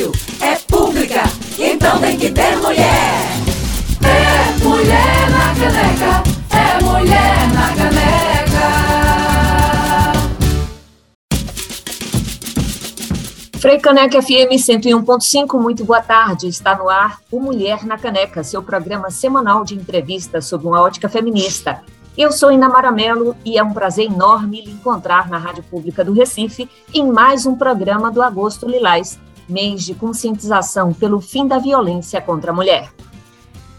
rádio é pública, então tem que ter mulher. É mulher na caneca, é mulher na caneca. Frei Caneca FM 101.5, muito boa tarde. Está no ar o Mulher na Caneca, seu programa semanal de entrevistas sobre uma ótica feminista. Eu sou Inamara Mello e é um prazer enorme lhe encontrar na Rádio Pública do Recife em mais um programa do Agosto Lilás, mês de conscientização pelo fim da violência contra a mulher.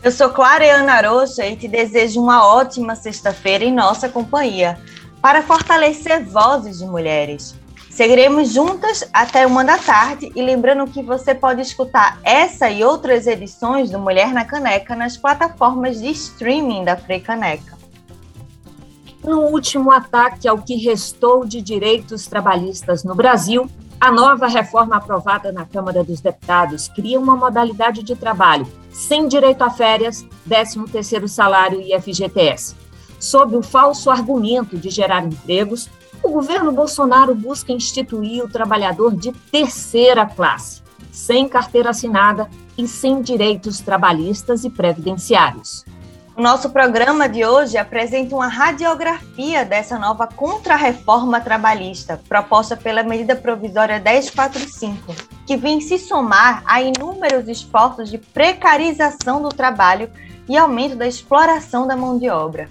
Eu sou Clareana Arocha e te desejo uma ótima sexta-feira em nossa companhia, para fortalecer vozes de mulheres. Seguiremos juntas até uma da tarde e lembrando que você pode escutar essa e outras edições do Mulher na Caneca nas plataformas de streaming da Frei Caneca. No último ataque ao que restou de direitos trabalhistas no Brasil, a nova reforma aprovada na Câmara dos Deputados cria uma modalidade de trabalho sem direito a férias, 13º salário e FGTS. Sob o falso argumento de gerar empregos, o governo Bolsonaro busca instituir o trabalhador de terceira classe, sem carteira assinada e sem direitos trabalhistas e previdenciários. O nosso programa de hoje apresenta uma radiografia dessa nova contrarreforma trabalhista, proposta pela medida provisória 1045, que vem se somar a inúmeros esforços de precarização do trabalho e aumento da exploração da mão de obra.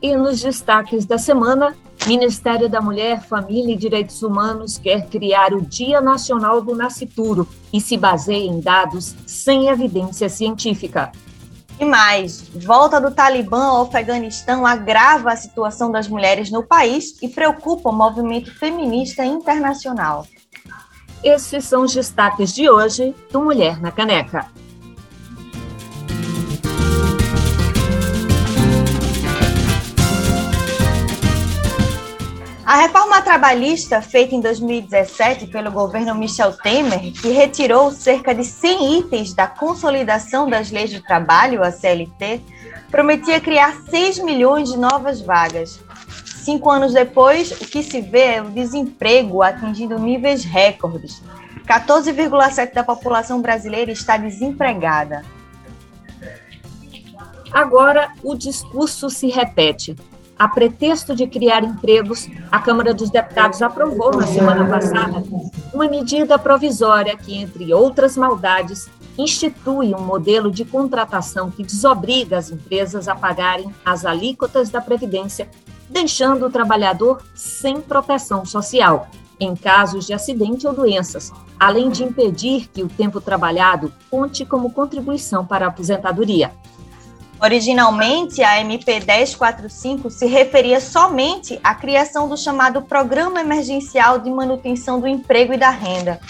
E nos destaques da semana, Ministério da Mulher, Família e Direitos Humanos quer criar o Dia Nacional do Nascituro e se baseia em dados sem evidência científica. E mais, volta do Talibã ao Afeganistão agrava a situação das mulheres no país e preocupa o movimento feminista internacional. Esses são os destaques de hoje do Mulher na Caneca. A reforma trabalhista feita em 2017 pelo governo Michel Temer, que retirou cerca de 100 itens da consolidação das leis de trabalho, a CLT, prometia criar 6 milhões de novas vagas. Cinco anos depois, o que se vê é o desemprego atingindo níveis recordes. 14,7% da população brasileira está desempregada. Agora, o discurso se repete a pretexto de criar empregos, a Câmara dos Deputados aprovou na semana passada uma medida provisória que, entre outras maldades, institui um modelo de contratação que desobriga as empresas a pagarem as alíquotas da Previdência, deixando o trabalhador sem proteção social em casos de acidente ou doenças, além de impedir que o tempo trabalhado conte como contribuição para a aposentadoria. Originalmente, a MP 1045 se referia somente à criação do chamado Programa Emergencial de Manutenção do Emprego e da Renda.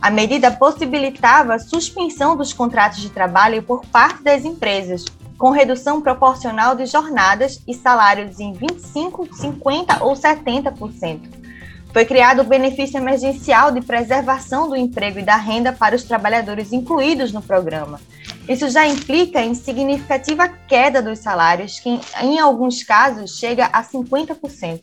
A medida possibilitava a suspensão dos contratos de trabalho por parte das empresas, com redução proporcional de jornadas e salários em 25, 50 ou 70%. Foi criado o benefício emergencial de preservação do emprego e da renda para os trabalhadores incluídos no programa. Isso já implica em significativa queda dos salários, que em alguns casos chega a 50%.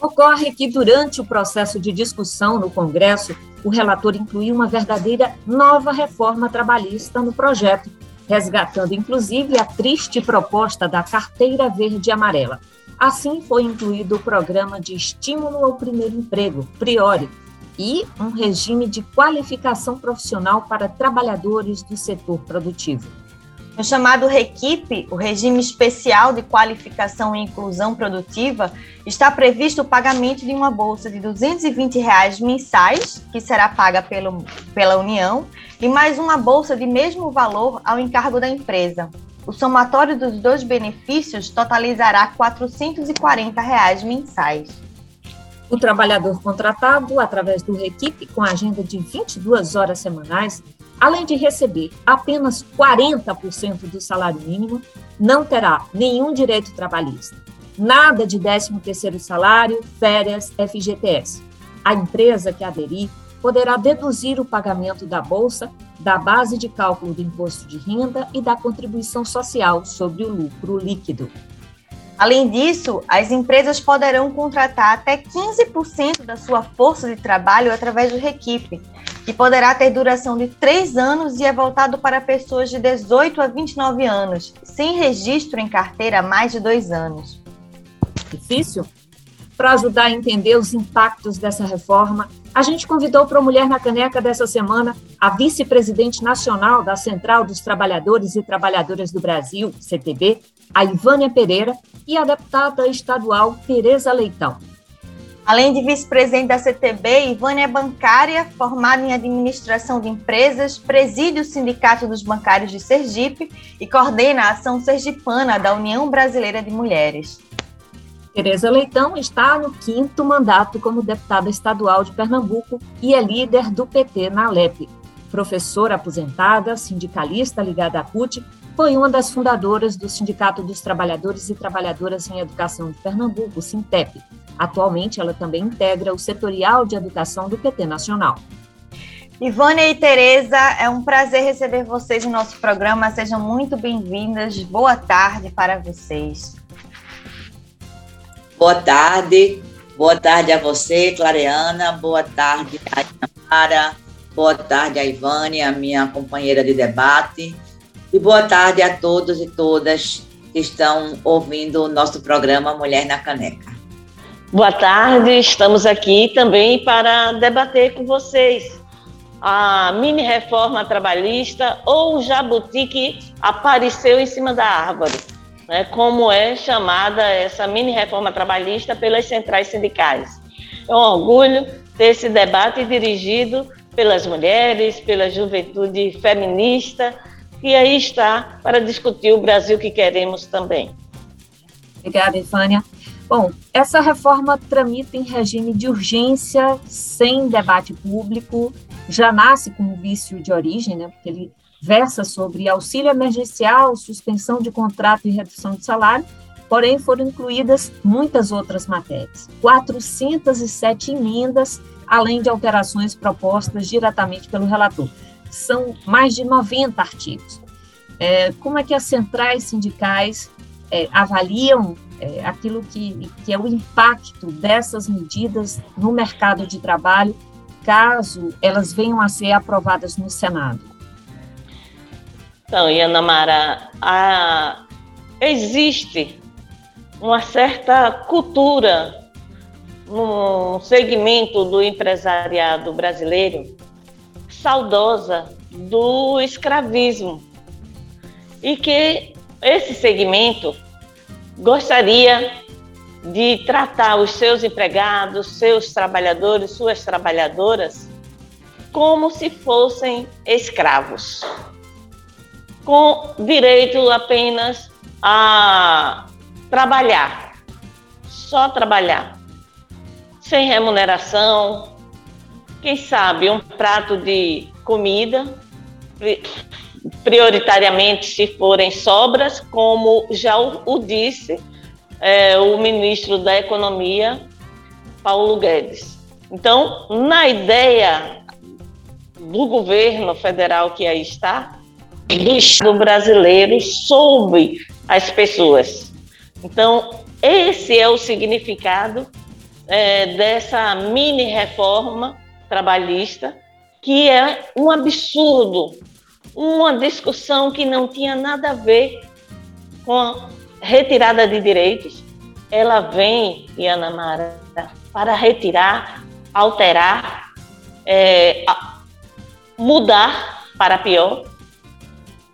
Ocorre que, durante o processo de discussão no Congresso, o relator incluiu uma verdadeira nova reforma trabalhista no projeto, resgatando inclusive a triste proposta da carteira verde e amarela. Assim, foi incluído o programa de estímulo ao primeiro emprego, Priori, e um regime de qualificação profissional para trabalhadores do setor produtivo. No chamado REQIP, o Regime Especial de Qualificação e Inclusão Produtiva, está previsto o pagamento de uma bolsa de 220 reais mensais, que será paga pelo, pela União, e mais uma bolsa de mesmo valor ao encargo da empresa. O somatório dos dois benefícios totalizará 440 reais mensais. O trabalhador contratado, através do REQIP, com agenda de 22 horas semanais, além de receber apenas 40% do salário mínimo, não terá nenhum direito trabalhista. Nada de 13º salário, férias, FGTS. A empresa que aderir poderá deduzir o pagamento da bolsa da base de cálculo do imposto de renda e da contribuição social sobre o lucro líquido. Além disso, as empresas poderão contratar até 15% da sua força de trabalho através do Requipe, que poderá ter duração de três anos e é voltado para pessoas de 18 a 29 anos, sem registro em carteira há mais de dois anos. Difícil? Para ajudar a entender os impactos dessa reforma, a gente convidou para o Mulher na Caneca dessa semana a vice-presidente nacional da Central dos Trabalhadores e Trabalhadoras do Brasil, CTB, a Ivânia Pereira, e a deputada estadual Tereza Leitão. Além de vice-presidente da CTB, Ivânia é bancária, formada em administração de empresas, preside o Sindicato dos Bancários de Sergipe e coordena a ação sergipana da União Brasileira de Mulheres. Tereza Leitão está no quinto mandato como deputada estadual de Pernambuco e é líder do PT na Alep. Professora aposentada, sindicalista ligada à CUT, foi uma das fundadoras do Sindicato dos Trabalhadores e Trabalhadoras em Educação de Pernambuco, SINTEP. Atualmente, ela também integra o setorial de educação do PT Nacional. Ivânia e Tereza, é um prazer receber vocês no nosso programa. Sejam muito bem-vindas. Boa tarde para vocês. Boa tarde. Boa tarde a você, Clareana. Boa tarde a Inamara. Boa tarde a Ivânia, minha companheira de debate. E boa tarde a todos e todas que estão ouvindo o nosso programa Mulher na Caneca. Boa tarde, estamos aqui também para debater com vocês a mini reforma trabalhista ou o jabuti que apareceu em cima da árvore, né, como é chamada essa mini reforma trabalhista pelas centrais sindicais. É um orgulho ter esse debate dirigido pelas mulheres, pela juventude feminista, que aí está para discutir o Brasil que queremos também. Obrigada, Ifânia. Bom, essa reforma tramita em regime de urgência, sem debate público, já nasce com um vício de origem, né, porque ele versa sobre auxílio emergencial, suspensão de contrato e redução de salário, porém foram incluídas muitas outras matérias. 407 emendas, além de alterações propostas diretamente pelo relator. São mais de 90 artigos. É, como é que as centrais sindicais é, avaliam é, aquilo que, que é o impacto dessas medidas no mercado de trabalho, caso elas venham a ser aprovadas no Senado? Então, Ana Mara, a, existe uma certa cultura no segmento do empresariado brasileiro saudosa do escravismo. E que esse segmento gostaria de tratar os seus empregados, seus trabalhadores, suas trabalhadoras, como se fossem escravos, com direito apenas a trabalhar, só trabalhar, sem remuneração, quem sabe um prato de comida, prioritariamente se forem sobras, como já o, disse é, o ministro da Economia, Paulo Guedes. Então, na ideia do governo federal que aí está, do brasileiro sobre as pessoas. Então, esse é o significado é, dessa mini reforma trabalhista, que é um absurdo uma discussão que não tinha nada a ver com a retirada de direitos, ela vem, Ana Mara, para retirar, alterar, é, mudar para pior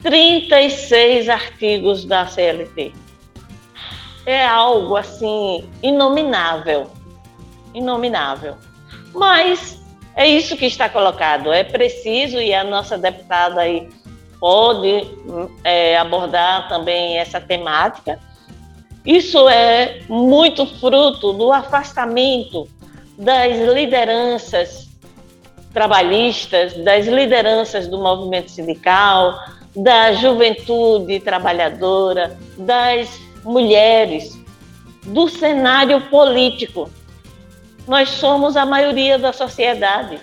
36 artigos da CLT. É algo assim inominável, inominável. Mas é isso que está colocado. É preciso, e a nossa deputada aí pode é, abordar também essa temática. Isso é muito fruto do afastamento das lideranças trabalhistas, das lideranças do movimento sindical, da juventude trabalhadora, das mulheres, do cenário político nós somos a maioria da sociedade.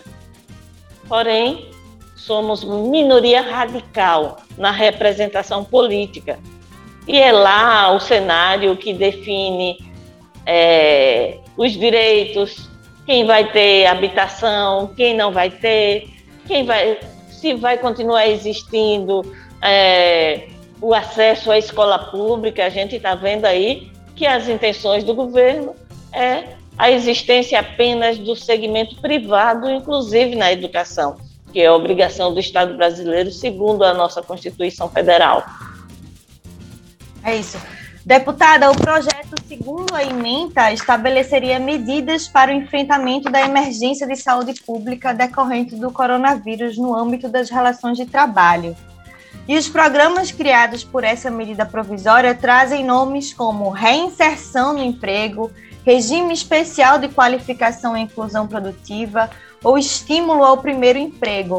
Porém, somos minoria radical na representação política. E é lá o cenário que define é, os direitos, quem vai ter habitação, quem não vai ter, quem vai, se vai continuar existindo é, o acesso à escola pública, a gente está vendo aí que as intenções do governo é a existência apenas do segmento privado, inclusive na educação, que é obrigação do Estado brasileiro, segundo a nossa Constituição Federal. É isso. Deputada, o projeto, segundo a emenda, estabeleceria medidas para o enfrentamento da emergência de saúde pública decorrente do coronavírus no âmbito das relações de trabalho. E os programas criados por essa medida provisória trazem nomes como reinserção no emprego, regime especial de qualificação e inclusão produtiva ou estímulo ao primeiro emprego.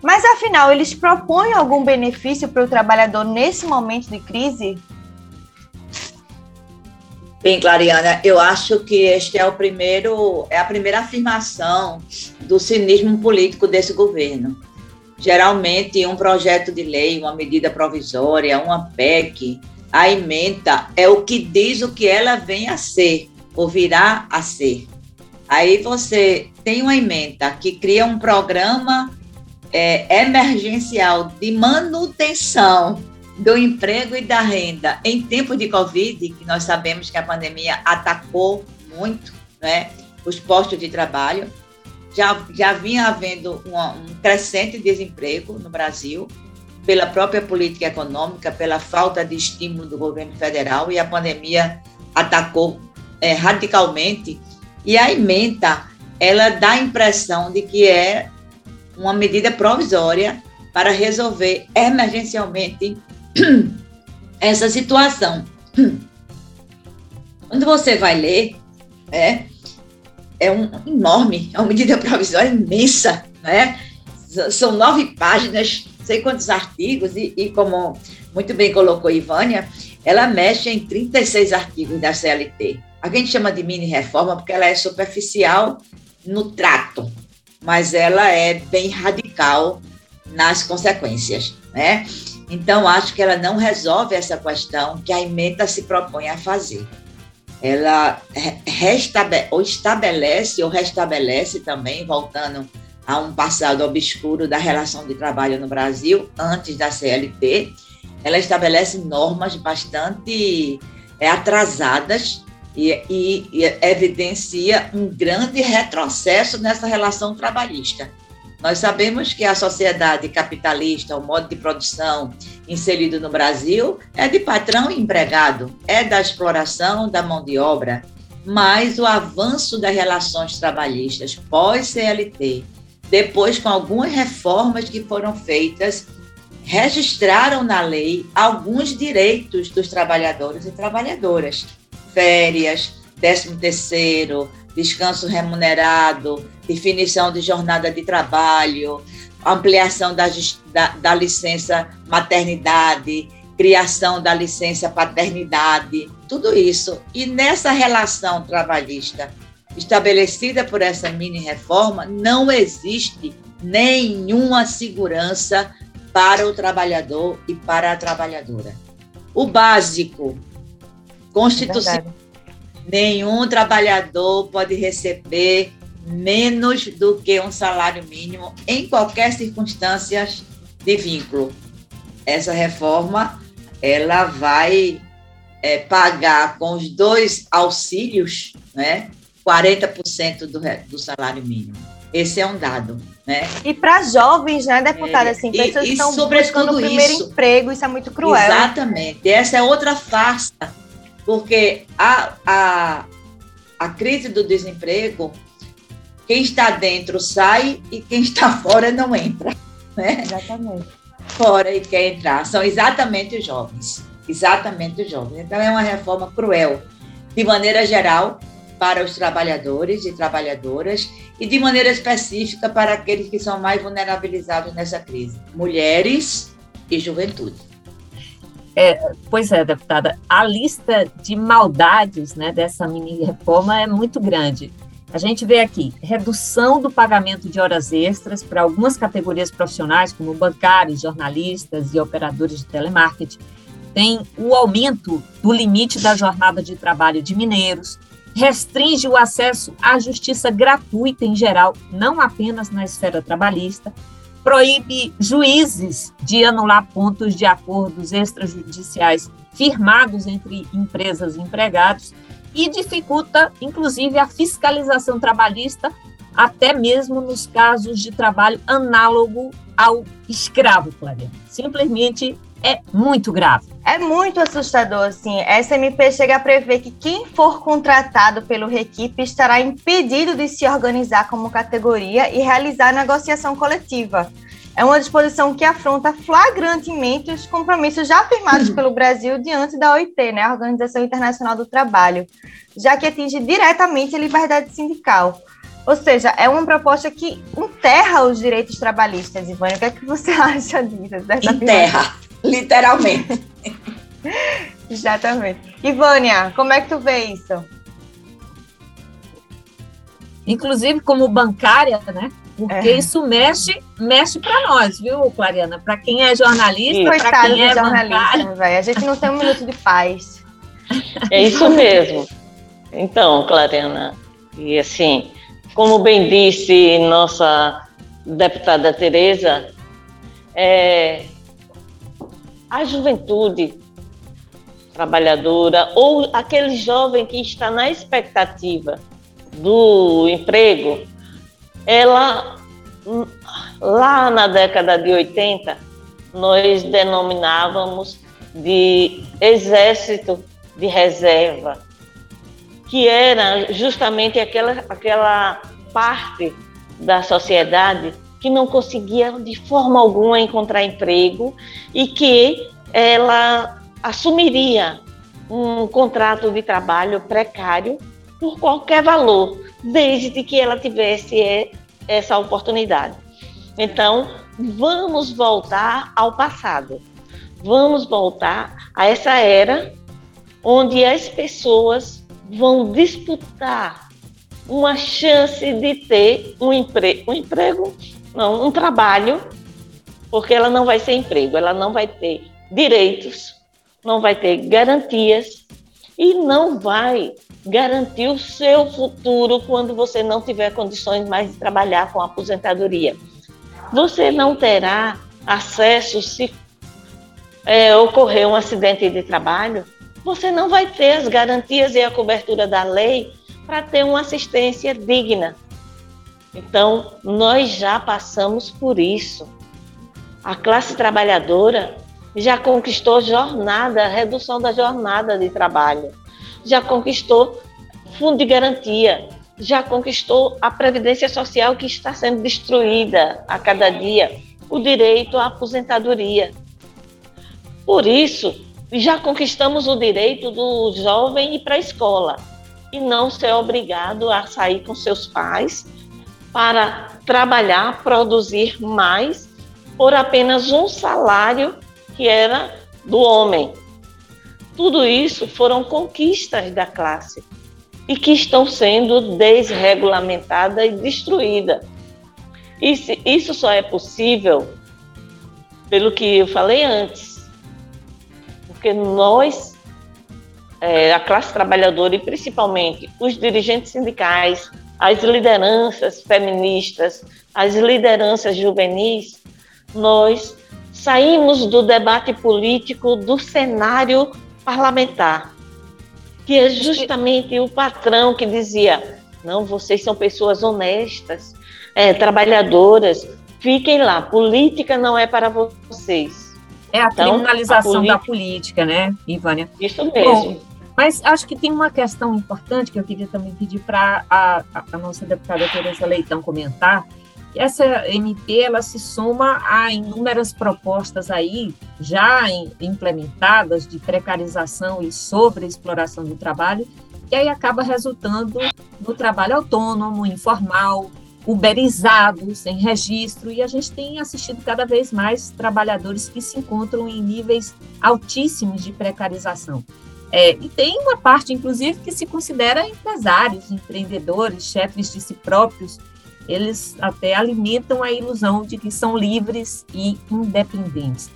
Mas afinal, eles propõem algum benefício para o trabalhador nesse momento de crise? Bem, Clariana, eu acho que este é o primeiro, é a primeira afirmação do cinismo político desse governo. Geralmente, um projeto de lei, uma medida provisória, uma PEC, a emenda é o que diz o que ela vem a ser, ou virá a ser. Aí você tem uma emenda que cria um programa é, emergencial de manutenção do emprego e da renda em tempo de Covid, que nós sabemos que a pandemia atacou muito né, os postos de trabalho, já, já vinha havendo um crescente desemprego no Brasil, pela própria política econômica, pela falta de estímulo do governo federal, e a pandemia atacou é, radicalmente. E a emenda, ela dá a impressão de que é uma medida provisória para resolver emergencialmente essa situação. Quando você vai ler, é, é um enorme, é uma medida provisória imensa, né? São nove páginas, sei quantos artigos, e, e como muito bem colocou Ivânia, ela mexe em 36 artigos da CLT. A gente chama de mini reforma porque ela é superficial no trato, mas ela é bem radical nas consequências, né? Então, acho que ela não resolve essa questão que a emenda se propõe a fazer. Ela ou estabelece ou restabelece também, voltando a um passado obscuro da relação de trabalho no Brasil, antes da CLT, ela estabelece normas bastante é, atrasadas e, e, e evidencia um grande retrocesso nessa relação trabalhista nós sabemos que a sociedade capitalista, o modo de produção inserido no Brasil, é de patrão e empregado, é da exploração da mão de obra, mas o avanço das relações trabalhistas pós-CLT, depois com algumas reformas que foram feitas, registraram na lei alguns direitos dos trabalhadores e trabalhadoras, férias, décimo terceiro, descanso remunerado, definição de jornada de trabalho, ampliação da, da, da licença maternidade, criação da licença paternidade, tudo isso. E nessa relação trabalhista estabelecida por essa mini reforma, não existe nenhuma segurança para o trabalhador e para a trabalhadora. O básico, constitucional, nenhum trabalhador pode receber menos do que um salário mínimo em qualquer circunstância de vínculo. Essa reforma ela vai é, pagar com os dois auxílios, né, 40% do, do salário mínimo. Esse é um dado, né? E para jovens, né, deputada, é, assim, pessoas que estão buscando o primeiro isso, emprego, isso é muito cruel. Exatamente. Essa é outra farsa, porque a, a, a crise do desemprego quem está dentro sai e quem está fora não entra. Né? Exatamente. Fora e quer entrar. São exatamente os jovens. Exatamente os jovens. Então, é uma reforma cruel, de maneira geral, para os trabalhadores e trabalhadoras, e de maneira específica para aqueles que são mais vulnerabilizados nessa crise: mulheres e juventude. É, pois é, deputada, a lista de maldades né, dessa mini reforma é muito grande. A gente vê aqui redução do pagamento de horas extras para algumas categorias profissionais, como bancários, jornalistas e operadores de telemarketing. Tem o aumento do limite da jornada de trabalho de mineiros, restringe o acesso à justiça gratuita em geral, não apenas na esfera trabalhista, proíbe juízes de anular pontos de acordos extrajudiciais firmados entre empresas e empregados e dificulta, inclusive, a fiscalização trabalhista, até mesmo nos casos de trabalho análogo ao escravo, Cláudia. Simplesmente é muito grave. É muito assustador, assim. Essa MP chega a prever que quem for contratado pelo Requipe estará impedido de se organizar como categoria e realizar negociação coletiva. É uma disposição que afronta flagrantemente os compromissos já firmados pelo Brasil diante da OIT, né, a Organização Internacional do Trabalho, já que atinge diretamente a liberdade sindical. Ou seja, é uma proposta que enterra os direitos trabalhistas, Ivânia. O que é que você acha disso? Enterra literalmente. Exatamente. Ivânia, como é que tu vê isso? Inclusive como bancária, né? Porque é. isso mexe, mexe para nós, viu, Clariana? Para quem é jornalista, para quem é jornalista, velho. A gente não tem um minuto de paz. É isso mesmo. Então, Clariana, e assim, como bem disse nossa deputada Tereza, é, a juventude trabalhadora ou aquele jovem que está na expectativa do emprego, ela lá na década de 80 nós denominávamos de exército de reserva, que era justamente aquela, aquela parte da sociedade que não conseguia de forma alguma encontrar emprego e que ela assumiria um contrato de trabalho precário por qualquer valor, desde que ela tivesse essa oportunidade. Então, vamos voltar ao passado. Vamos voltar a essa era onde as pessoas vão disputar uma chance de ter um, um emprego não, um trabalho, porque ela não vai ser emprego, ela não vai ter direitos, não vai ter garantias e não vai garantir o seu futuro quando você não tiver condições mais de trabalhar com aposentadoria. Você não terá acesso se é, ocorrer um acidente de trabalho, você não vai ter as garantias e a cobertura da lei para ter uma assistência digna. Então, nós já passamos por isso. A classe trabalhadora já conquistou jornada, redução da jornada de trabalho, já conquistou fundo de garantia, já conquistou a previdência social que está sendo destruída a cada dia, o direito à aposentadoria. Por isso, já conquistamos o direito do jovem ir para a escola e não ser obrigado a sair com seus pais para trabalhar, produzir mais por apenas um salário que era do homem. Tudo isso foram conquistas da classe e que estão sendo desregulamentadas e destruídas. Isso só é possível pelo que eu falei antes, porque nós, é, a classe trabalhadora e principalmente os dirigentes sindicais, as lideranças feministas, as lideranças juvenis, nós saímos do debate político do cenário parlamentar, que é justamente o patrão que dizia: não, vocês são pessoas honestas, é, trabalhadoras, fiquem lá, política não é para vocês. É a então, criminalização a política... da política, né, Ivânia? Isso mesmo. Bom, mas acho que tem uma questão importante que eu queria também pedir para a, a, nossa deputada Tereza Leitão comentar. Essa MP ela se soma a inúmeras propostas aí já em, implementadas de precarização e sobreexploração do trabalho, que aí acaba resultando no trabalho autônomo, informal, uberizado, sem registro, e a gente tem assistido cada vez mais trabalhadores que se encontram em níveis altíssimos de precarização. É, e tem uma parte, inclusive, que se considera empresários, empreendedores, chefes de si próprios. Eles até alimentam a ilusão de que são livres e independentes.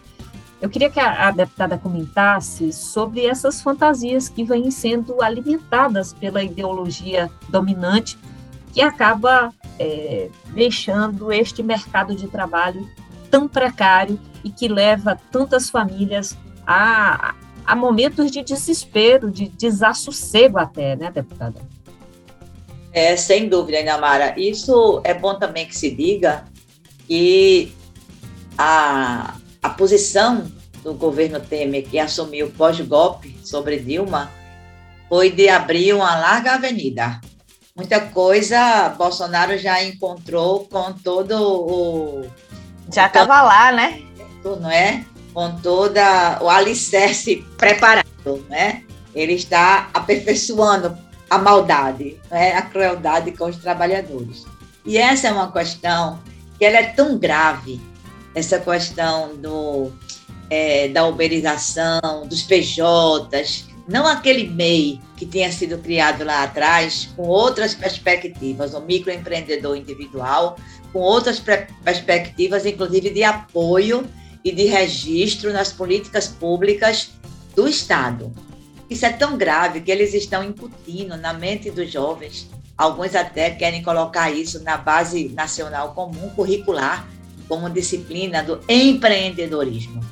Eu queria que a, a, deputada comentasse sobre essas fantasias que vêm sendo alimentadas pela ideologia dominante, que acaba é, deixando este mercado de trabalho tão precário e que leva tantas famílias a, a momentos de desespero, de desassossego até, né, deputada? É, sem dúvida, Inamara. Isso é bom também que se diga que a, a posição do governo Temer, que assumiu pós-golpe sobre Dilma, foi de abrir uma larga avenida. Muita coisa Bolsonaro já encontrou com todo o. Já estava lá, né? Não é? Com toda o alicerce preparado, né? Ele está aperfeiçoando a maldade, né? a crueldade com os trabalhadores. E essa é uma questão que ela é tão grave, essa questão do, é, da uberização, dos PJs, não aquele MEI que tinha sido criado lá atrás, com outras perspectivas, o microempreendedor individual, com outras perspectivas, inclusive de apoio e de registro nas políticas públicas do Estado. Isso é tão grave que eles estão incutindo na mente dos jovens. Alguns até querem colocar isso na base nacional comum curricular, como disciplina do empreendedorismo.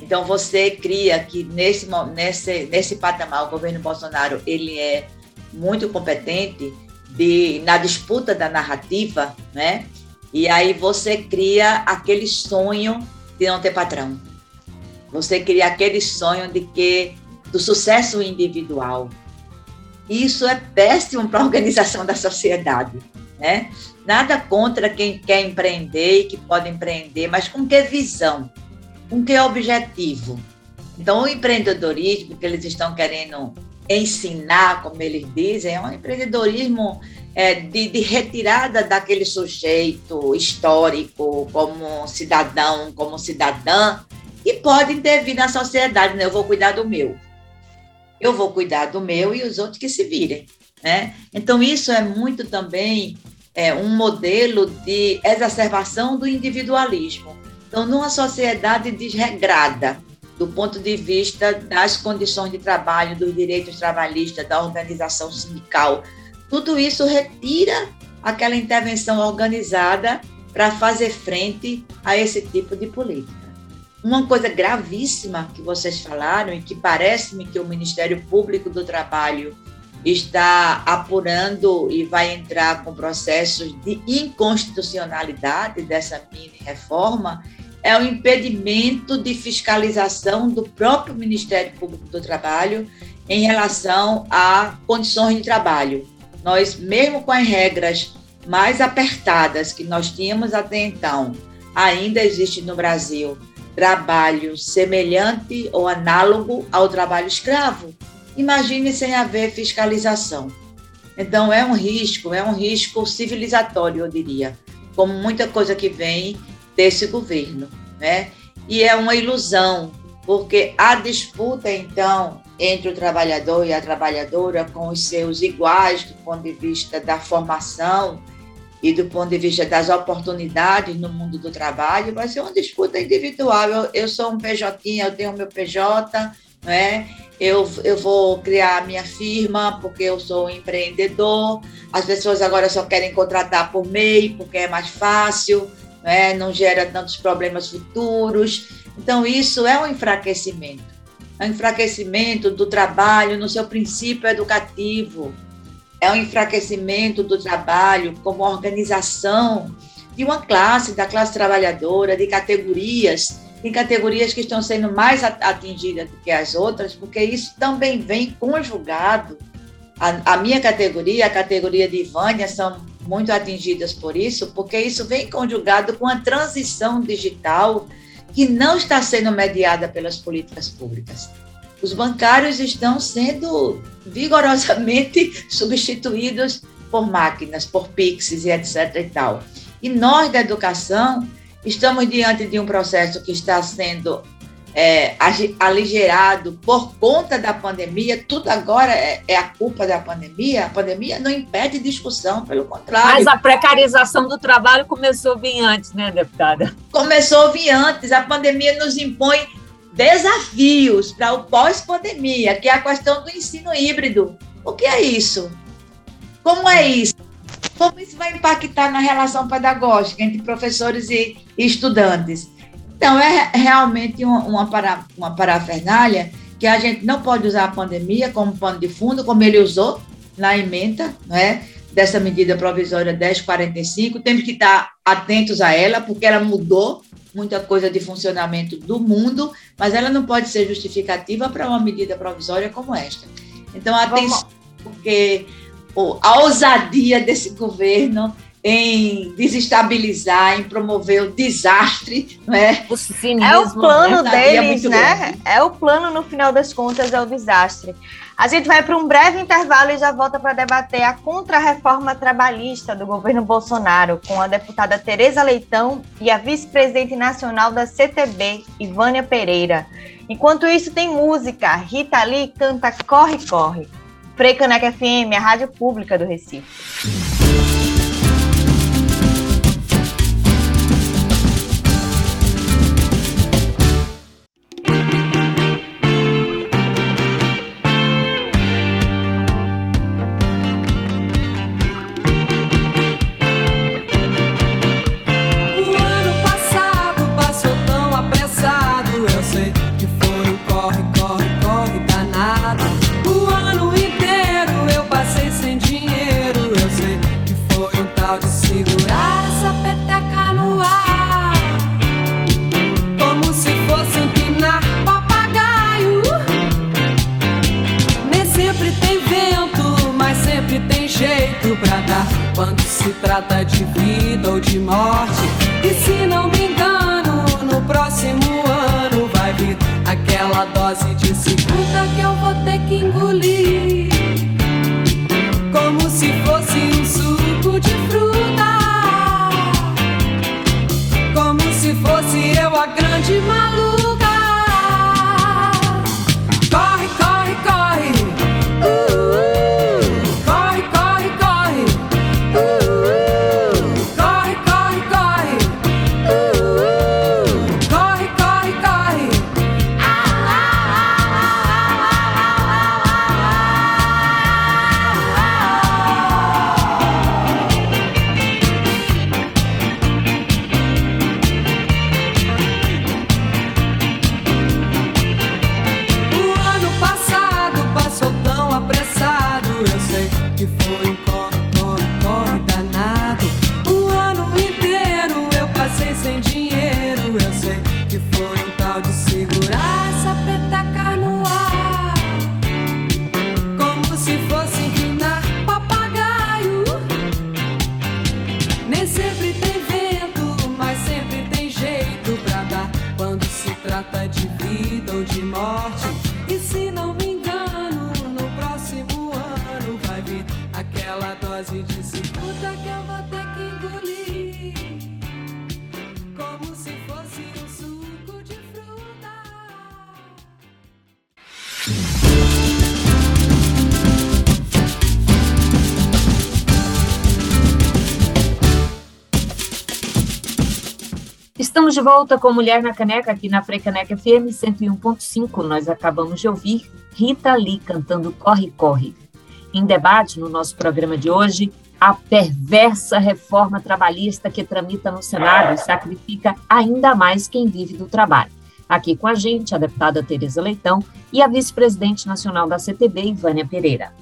Então você cria que nesse nesse nesse patamar o governo Bolsonaro ele é muito competente de na disputa da narrativa, né? E aí você cria aquele sonho de não ter patrão. Você cria aquele sonho de que do sucesso individual. Isso é péssimo para a organização da sociedade, né? Nada contra quem quer empreender e que pode empreender, mas com que visão? Com que objetivo? Então, o empreendedorismo que eles estão querendo ensinar, como eles dizem, é um empreendedorismo é, de, de, retirada daquele sujeito histórico como cidadão, como cidadã, e pode intervir na sociedade, né? Eu vou cuidar do meu eu vou cuidar do meu e os outros que se virem. Né? Então, isso é muito também é, um modelo de exacerbação do individualismo. Então, numa sociedade desregrada, do ponto de vista das condições de trabalho, dos direitos trabalhistas, da organização sindical, tudo isso retira aquela intervenção organizada para fazer frente a esse tipo de política. Uma coisa gravíssima que vocês falaram e que parece-me que o Ministério Público do Trabalho está apurando e vai entrar com processos de inconstitucionalidade dessa mini reforma é o impedimento de fiscalização do próprio Ministério Público do Trabalho em relação a condições de trabalho. Nós, mesmo com as regras mais apertadas que nós tínhamos até então, ainda existe no Brasil trabalho semelhante ou análogo ao trabalho escravo. Imagine sem haver fiscalização. Então, é um risco, é um risco civilizatório, eu diria, como muita coisa que vem desse governo, né? E é uma ilusão, porque a disputa, então, entre o trabalhador e a trabalhadora com os seus iguais do ponto de vista da formação, e do ponto de vista das oportunidades no mundo do trabalho, vai ser uma disputa individual. Eu, eu sou um PJ, eu tenho meu PJ, não é? eu, eu vou criar minha firma porque eu sou um empreendedor. As pessoas agora só querem contratar por MEI porque é mais fácil, não, é? não gera tantos problemas futuros. Então, isso é um enfraquecimento. É enfraquecimento do trabalho no seu princípio educativo é um enfraquecimento do trabalho como organização de uma classe, da classe trabalhadora, de categorias, tem categorias que estão sendo mais atingidas do que as outras, porque isso também vem conjugado. A, a minha categoria, a categoria de Ivânia, são muito atingidas por isso, porque isso vem conjugado com a transição digital que não está sendo mediada pelas políticas públicas os bancários estão sendo vigorosamente substituídos por máquinas, por PIXs e etc. e tal. E nós da educação estamos diante de um processo que está sendo é, aligerado por conta da pandemia, tudo agora é, é, a culpa da pandemia. A pandemia não impede discussão, pelo contrário. Mas a precarização do trabalho começou a vir antes, né, deputada? Começou a vir antes. A pandemia nos impõe desafios para o pós-pandemia, que é a questão do ensino híbrido. O que é isso? Como é isso? Como isso vai impactar na relação pedagógica entre professores e estudantes? Então, é realmente uma, uma, para, uma parafernália que a gente não pode usar a pandemia como pano de fundo, como ele usou na emenda, né, dessa medida provisória 1045. Temos que estar atentos a ela, porque ela mudou muita coisa de funcionamento do mundo, mas ela não pode ser justificativa para uma medida provisória como esta. Então, atenção, porque a ousadia desse governo em desestabilizar, em promover o desastre, não é? O cinismo, é o plano né? deles, é né? Grande. É o plano, no final das contas, é o desastre. A gente vai para um breve intervalo e já volta para debater a contra-reforma trabalhista do governo Bolsonaro com a deputada Tereza Leitão e a vice-presidente nacional da CTB, Ivânia Pereira. Enquanto isso, tem música. Rita Lee canta Corre, Corre. Frecaneca FM, a rádio pública do Recife. Estamos de volta com Mulher na Caneca, aqui na Frecaneca FM 101.5. Nós acabamos de ouvir Rita Lee cantando Corre, Corre. Em debate no nosso programa de hoje, a perversa reforma trabalhista que tramita no Senado e sacrifica ainda mais quem vive do trabalho. Aqui com a gente, a deputada Tereza Leitão e a vice-presidente nacional da CTB, Ivânia Pereira.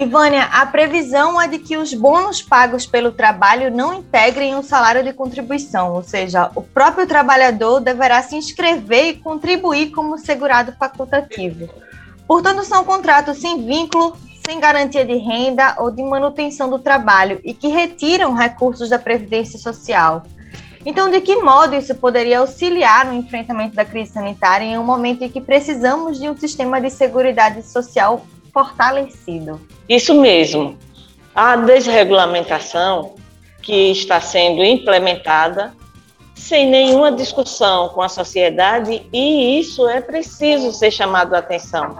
Ivânia, a previsão é de que os bônus pagos pelo trabalho não integrem o salário de contribuição, ou seja, o próprio trabalhador deverá se inscrever e contribuir como segurado facultativo. Portanto, são contratos sem vínculo, sem garantia de renda ou de manutenção do trabalho e que retiram recursos da Previdência Social. Então, de que modo isso poderia auxiliar no enfrentamento da crise sanitária em um momento em que precisamos de um sistema de seguridade social fortalecido. Isso mesmo. A desregulamentação que está sendo implementada sem nenhuma discussão com a sociedade e isso é preciso ser chamado a atenção.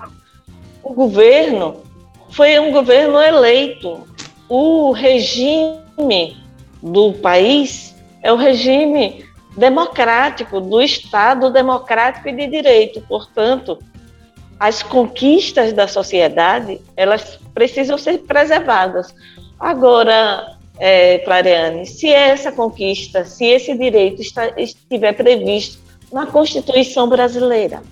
O governo foi um governo eleito. O regime do país é o regime democrático, do Estado democrático e de direito. Portanto, as conquistas da sociedade, elas precisam ser preservadas. Agora, é, Clareane, se essa conquista, se esse direito está, estiver previsto na Constituição brasileira,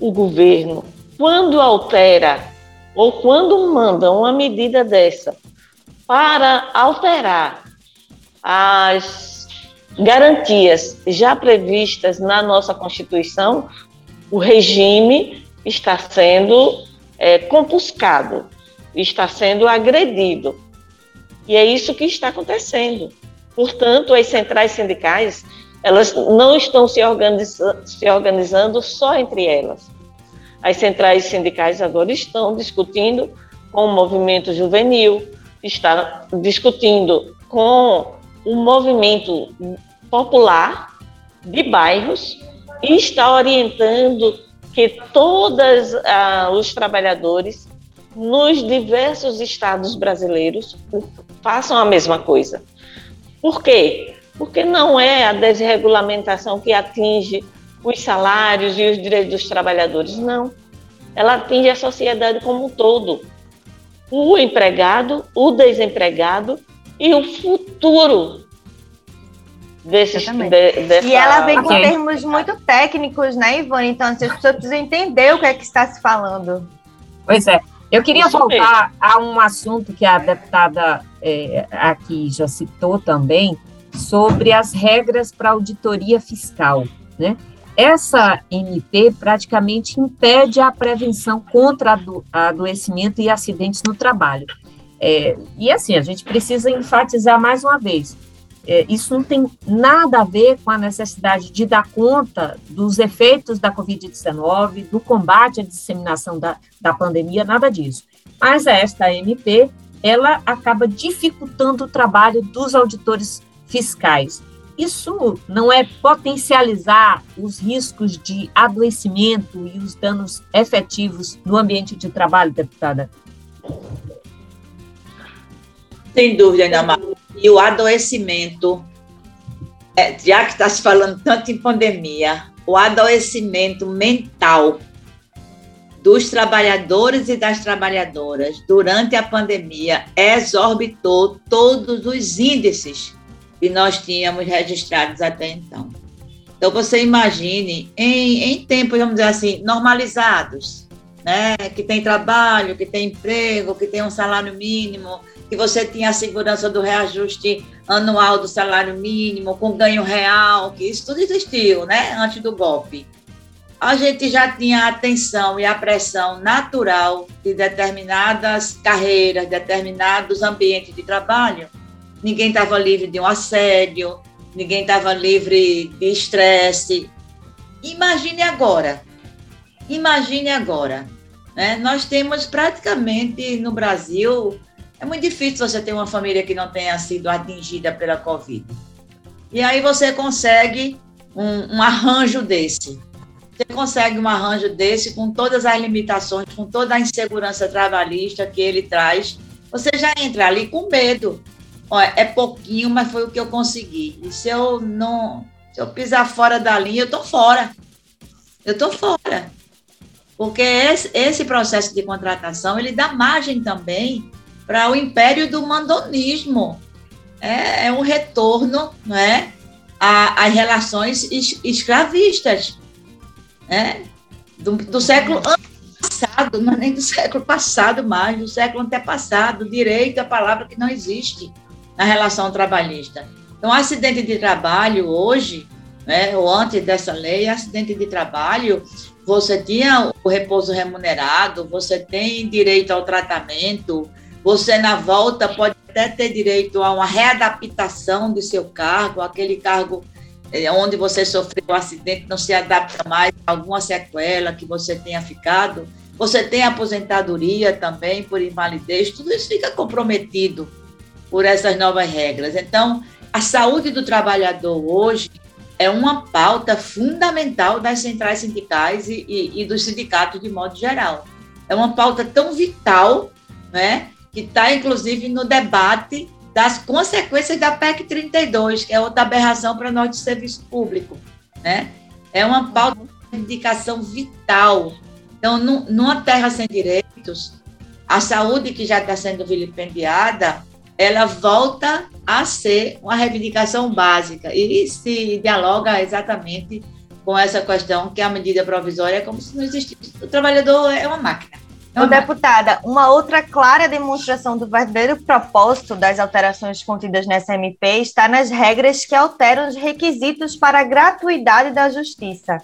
o governo, quando altera ou quando manda uma medida dessa para alterar as garantias já previstas na nossa Constituição, o regime está sendo é, compuscado, está sendo agredido. E é isso que está acontecendo. Portanto, as centrais sindicais, elas não estão se, organiza se organizando só entre elas. As centrais sindicais agora estão discutindo com o movimento juvenil, está discutindo com o movimento popular de bairros está orientando que todos ah, os trabalhadores nos diversos estados brasileiros façam a mesma coisa. Por quê? Porque não é a desregulamentação que atinge os salários e os direitos dos trabalhadores, não. Ela atinge a sociedade como um todo. O empregado, o desempregado e o futuro desses, de, dessa... E ela vem com termos muito técnicos, né, Ivone? Então, as pessoas precisam entender o que é que está se falando. Pois é. Eu queria Isso voltar mesmo. a um assunto que a deputada é, aqui já citou também, sobre as regras para auditoria fiscal. Né? Essa MP praticamente impede a prevenção contra ado adoecimento e acidentes no trabalho. É, e assim, a gente precisa enfatizar mais uma vez: é, isso não tem nada a ver com a necessidade de dar conta dos efeitos da Covid-19, do combate à disseminação da, da pandemia, nada disso. Mas esta MP, ela acaba dificultando o trabalho dos auditores fiscais. Isso não é potencializar os riscos de adoecimento e os danos efetivos no ambiente de trabalho, deputada? Sem dúvida, Ana Maria e o adoecimento, é, já que está se falando tanto em pandemia, o adoecimento mental dos trabalhadores e das trabalhadoras durante a pandemia exorbitou todos os índices que nós tínhamos registrados até então. Então, você imagine, em, em tempos, vamos dizer assim, normalizados, né? que tem trabalho, que tem emprego, que tem um salário mínimo, que você tinha a segurança do reajuste anual do salário mínimo, com ganho real, que isso tudo existiu, né, antes do golpe. A gente já tinha a atenção e a pressão natural de determinadas carreiras, determinados ambientes de trabalho. Ninguém estava livre de um assédio, ninguém estava livre de estresse. Imagine agora, imagine agora. Né? Nós temos praticamente no Brasil é muito difícil você ter uma família que não tenha sido atingida pela Covid. E aí você consegue um, um arranjo desse. Você consegue um arranjo desse com todas as limitações, com toda a insegurança trabalhista que ele traz. Você já entra ali com medo. Olha, é pouquinho, mas foi o que eu consegui. E se eu não, se eu pisar fora da linha, eu tô fora. Eu tô fora. Porque esse, esse processo de contratação, ele dá margem também para o império do mandonismo. É, é um retorno não é, às relações es, escravistas né, do, do século passado, não é nem do século passado mais, do século antepassado. Direito é a palavra que não existe na relação trabalhista. Então, acidente de trabalho hoje, né, ou antes dessa lei, acidente de trabalho, você tinha o repouso remunerado, você tem direito ao tratamento, você, na volta, pode até ter direito a uma readaptação do seu cargo, aquele cargo é, onde você sofreu um acidente não se adapta mais a alguma sequela que você tenha ficado. Você tem aposentadoria também por invalidez, tudo isso fica comprometido por essas novas regras. Então, a saúde do trabalhador hoje é uma pauta fundamental das centrais sindicais e, e, e dos sindicatos de modo geral. É uma pauta tão vital, né, que está, inclusive, no debate das consequências da PEC 32, que é outra aberração para nós de serviço público. Né? É uma pauta de indicação vital. Então, numa terra sem direitos, a saúde que já está sendo vilipendiada, ela volta a ser uma reivindicação básica e se dialoga exatamente com essa questão que a medida provisória é como se não existisse. O trabalhador é uma máquina. Então, deputada, uma outra clara demonstração do verdadeiro propósito das alterações contidas nessa MP está nas regras que alteram os requisitos para a gratuidade da justiça.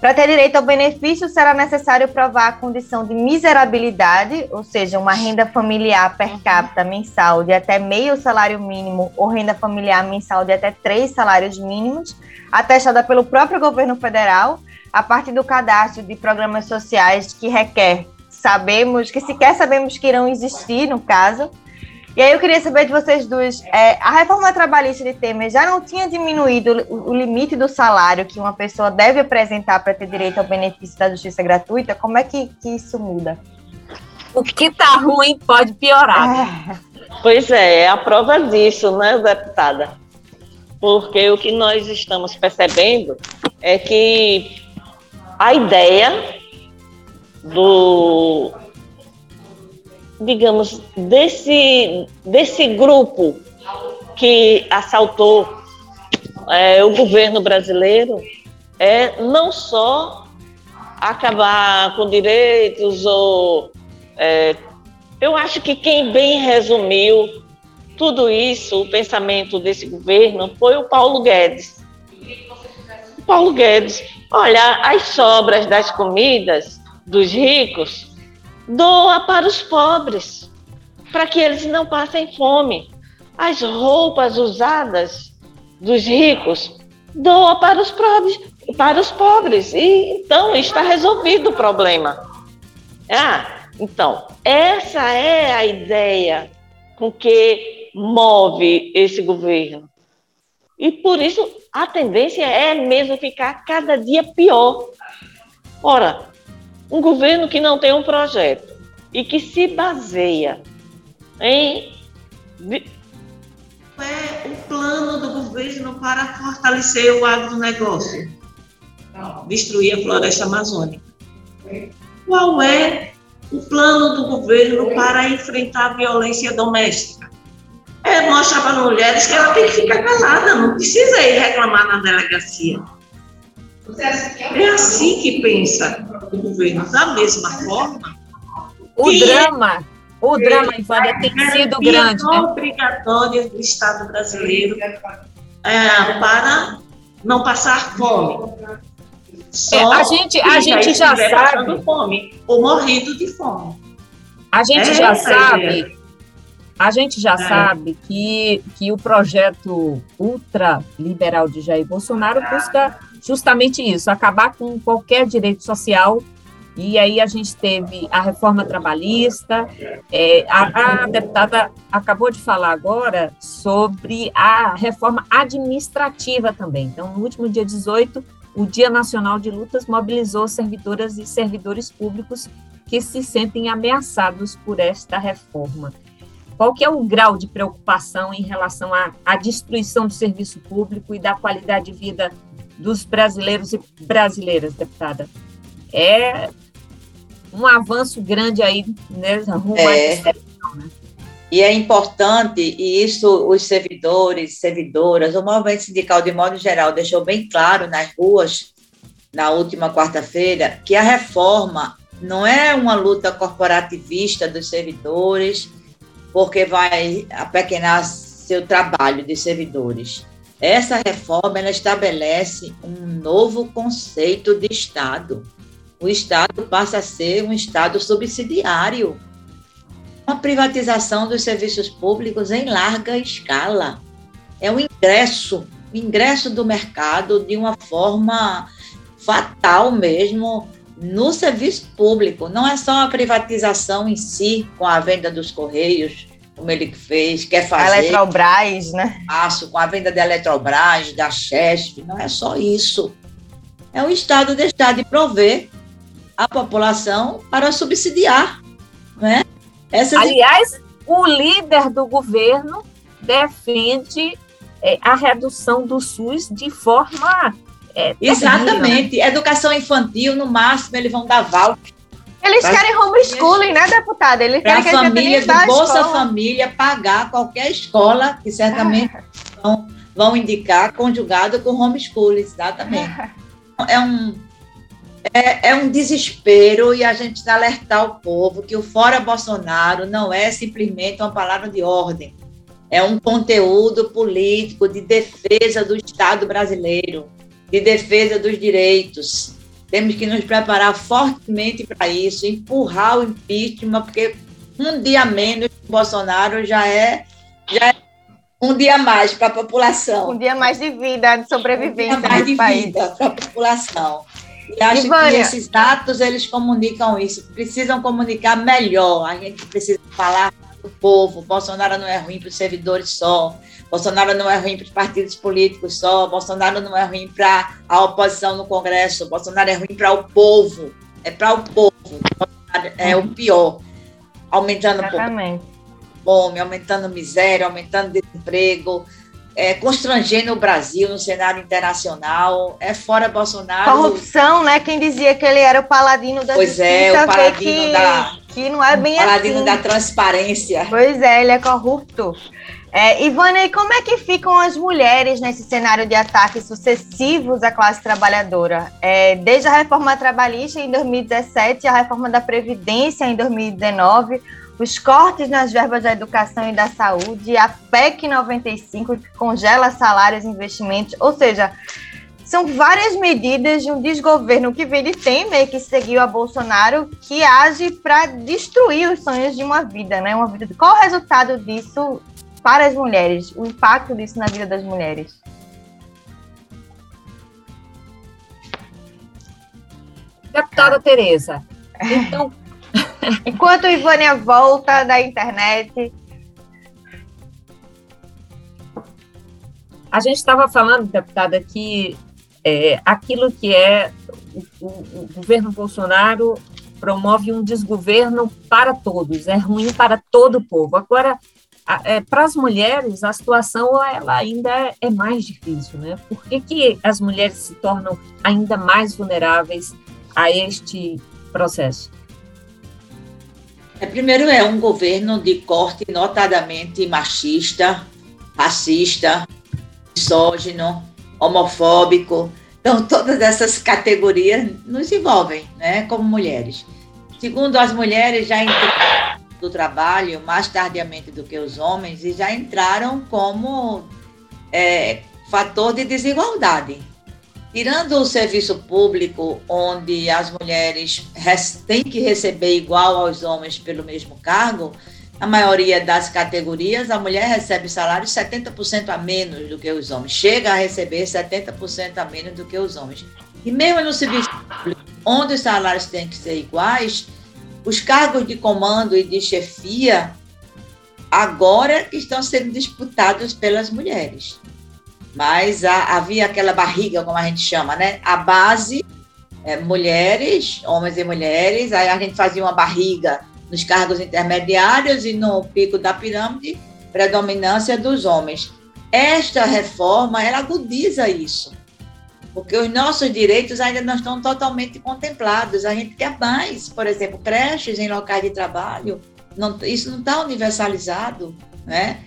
Para ter direito ao benefício, será necessário provar a condição de miserabilidade, ou seja, uma renda familiar per capita mensal de até meio salário mínimo ou renda familiar mensal de até três salários mínimos, atestada pelo próprio governo federal, a partir do cadastro de programas sociais que requer sabemos, que sequer sabemos que irão existir, no caso. E aí eu queria saber de vocês duas, é, a reforma trabalhista de Temer já não tinha diminuído o, o limite do salário que uma pessoa deve apresentar para ter direito ao benefício da justiça gratuita? Como é que, que isso muda? O que está ruim pode piorar. É. Pois é, é a prova disso, né, deputada? Porque o que nós estamos percebendo é que a ideia do digamos desse desse grupo que assaltou é, o governo brasileiro é não só acabar com direitos ou é, eu acho que quem bem resumiu tudo isso, o pensamento desse governo, foi o Paulo Guedes. O Paulo Guedes, olha, as sobras das comidas dos ricos, doa para os pobres, para que eles não passem fome. As roupas usadas dos ricos, doa para os pobres, para os pobres. E então está resolvido o problema. Ah, então, essa é a ideia com que move esse governo. E por isso a tendência é mesmo ficar cada dia pior. Ora, um governo que não tem um projeto e que se baseia em é o plano do governo para fortalecer o agronegócio, destruir a floresta amazônica. Qual é o plano do governo para enfrentar a violência doméstica? É mostrar para as mulheres que ela tem que ficar calada, não precisa ir reclamar na delegacia. É assim que pensa o governo. Da mesma forma. O drama, o drama, Ivânia, tem sido grande. Né? obrigatória do Estado brasileiro é, para não passar fome. É, a gente, a gente já sabe. Fome, ou morrendo de fome. A gente é já sabe. A gente já é. sabe que, que o projeto ultraliberal de Jair Bolsonaro busca justamente isso, acabar com qualquer direito social. E aí a gente teve a reforma trabalhista, é, a, a deputada acabou de falar agora sobre a reforma administrativa também. Então, no último dia 18, o Dia Nacional de Lutas mobilizou servidoras e servidores públicos que se sentem ameaçados por esta reforma. Qual que é o grau de preocupação em relação à, à destruição do serviço público e da qualidade de vida dos brasileiros e brasileiras, deputada. É um avanço grande aí, né, rumo é. né? E é importante, e isso os servidores, servidoras, o movimento sindical, de modo geral, deixou bem claro nas ruas, na última quarta-feira, que a reforma não é uma luta corporativista dos servidores, porque vai apequenar seu trabalho de servidores. Essa reforma ela estabelece um novo conceito de Estado. O Estado passa a ser um Estado subsidiário. Uma privatização dos serviços públicos em larga escala. É o ingresso, o ingresso do mercado de uma forma fatal mesmo no serviço público. Não é só a privatização em si, com a venda dos correios, como ele fez, quer fazer. A Eletrobras, né? Passo com a venda da Eletrobras, da Chesf, não é só isso. É o Estado deixar de prover a população para subsidiar, né? Essas... Aliás, o líder do governo defende é, a redução do SUS de forma. É, Exatamente. Educação infantil, no máximo, eles vão dar voucher. Eles querem homeschooling, né, deputada? Eles querem que a família do Bolsa escola. Família pagar qualquer escola, que certamente vão, vão indicar, conjugado com homeschooling, exatamente. É um, é, é, um desespero e a gente alertar o povo que o Fora Bolsonaro não é simplesmente uma palavra de ordem, é um conteúdo político de defesa do Estado brasileiro, de defesa dos direitos. Temos que nos preparar fortemente para isso, empurrar o impeachment, porque um dia menos o Bolsonaro já é, já é um dia mais para a população. Um dia mais de vida, de sobrevivência um dia mais de país. vida para a população. E acho Ivânia. que esses dados, eles comunicam isso. Precisam comunicar melhor. A gente precisa falar do povo. Bolsonaro não é ruim para os servidores só. Bolsonaro não é ruim para os partidos políticos só. Bolsonaro não é ruim para a oposição no Congresso. Bolsonaro é ruim para o povo. É para o povo. É o pior. Aumentando Exatamente. fome, aumentando miséria, aumentando desemprego é, constrangendo o Brasil no cenário internacional, é fora Bolsonaro. Corrupção, né? Quem dizia que ele era o paladino da pois justiça, é, o paladino que, da que não é bem paladino assim. da transparência. Pois é, ele é corrupto. É, Ivana, e como é que ficam as mulheres nesse cenário de ataques sucessivos à classe trabalhadora? É, desde a reforma trabalhista em 2017, a reforma da Previdência em 2019, os cortes nas verbas da educação e da saúde, a PEC 95, que congela salários e investimentos, ou seja, são várias medidas de um desgoverno que veio de Temer, que seguiu a Bolsonaro, que age para destruir os sonhos de uma vida, né? Uma vida. Qual o resultado disso para as mulheres? O impacto disso na vida das mulheres? Deputada Tereza, então Enquanto Ivânia volta da internet. A gente estava falando, deputada, que é, aquilo que é o, o, o governo Bolsonaro promove um desgoverno para todos, é ruim para todo o povo. Agora, é, para as mulheres, a situação ela ainda é, é mais difícil, né? Por que, que as mulheres se tornam ainda mais vulneráveis a este processo? É, primeiro, é um governo de corte notadamente machista, racista, misógino, homofóbico. Então, todas essas categorias nos envolvem, né, como mulheres. Segundo, as mulheres já do trabalho mais tardiamente do que os homens e já entraram como é, fator de desigualdade. Tirando o serviço público, onde as mulheres têm que receber igual aos homens pelo mesmo cargo, a maioria das categorias, a mulher recebe salário 70% a menos do que os homens, chega a receber 70% a menos do que os homens. E mesmo no serviço público, onde os salários têm que ser iguais, os cargos de comando e de chefia agora estão sendo disputados pelas mulheres mas a, havia aquela barriga, como a gente chama, né? A base, é, mulheres, homens e mulheres, aí a gente fazia uma barriga nos cargos intermediários e no pico da pirâmide, predominância dos homens. Esta reforma, ela agudiza isso, porque os nossos direitos ainda não estão totalmente contemplados. A gente quer mais, por exemplo, creches em locais de trabalho, não, isso não está universalizado, né?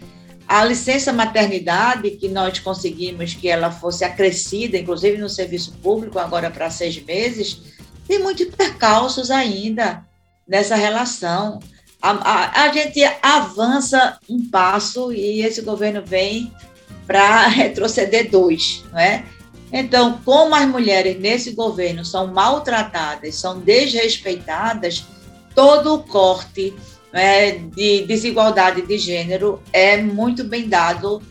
A licença maternidade, que nós conseguimos que ela fosse acrescida, inclusive no serviço público, agora para seis meses, tem muitos percalços ainda nessa relação. A, a, a gente avança um passo e esse governo vem para retroceder dois, não é? Então, como as mulheres nesse governo são maltratadas, são desrespeitadas, todo o corte é, de desigualdade de gênero é muito bem dado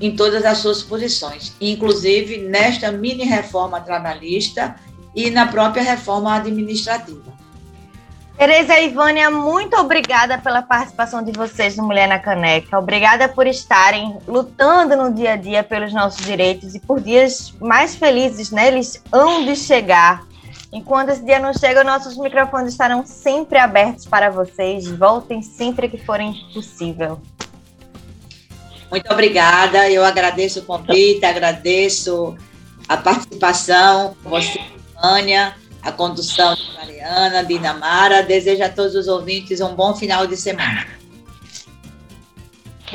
em todas as suas posições, inclusive nesta mini reforma trabalhista e na própria reforma administrativa. Tereza e Ivânia, muito obrigada pela participação de vocês no Mulher na Caneca. Obrigada por estarem lutando no dia a dia pelos nossos direitos e por dias mais felizes, né? Eles hão de chegar. Enquanto esse dia não chega, nossos microfones estarão sempre abertos para vocês. Voltem sempre que forem possível. Muito obrigada. Eu agradeço o convite, agradeço a participação, você, Ania, a condução de Mariana, Dinamara. Desejo a todos os ouvintes um bom final de semana.